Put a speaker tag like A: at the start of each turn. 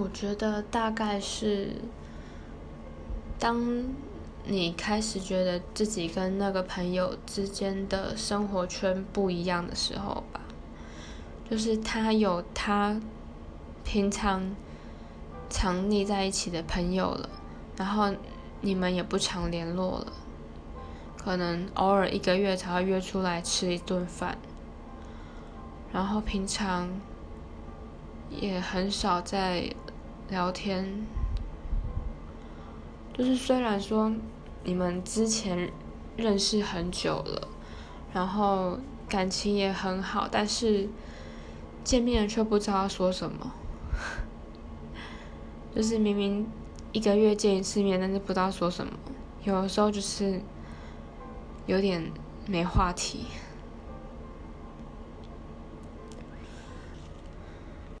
A: 我觉得大概是，当你开始觉得自己跟那个朋友之间的生活圈不一样的时候吧，就是他有他平常常腻在一起的朋友了，然后你们也不常联络了，可能偶尔一个月才会约出来吃一顿饭，然后平常也很少在聊天，就是虽然说。你们之前认识很久了，然后感情也很好，但是见面却不知道说什么，就是明明一个月见一次面，但是不知道说什么，有的时候就是有点没话题。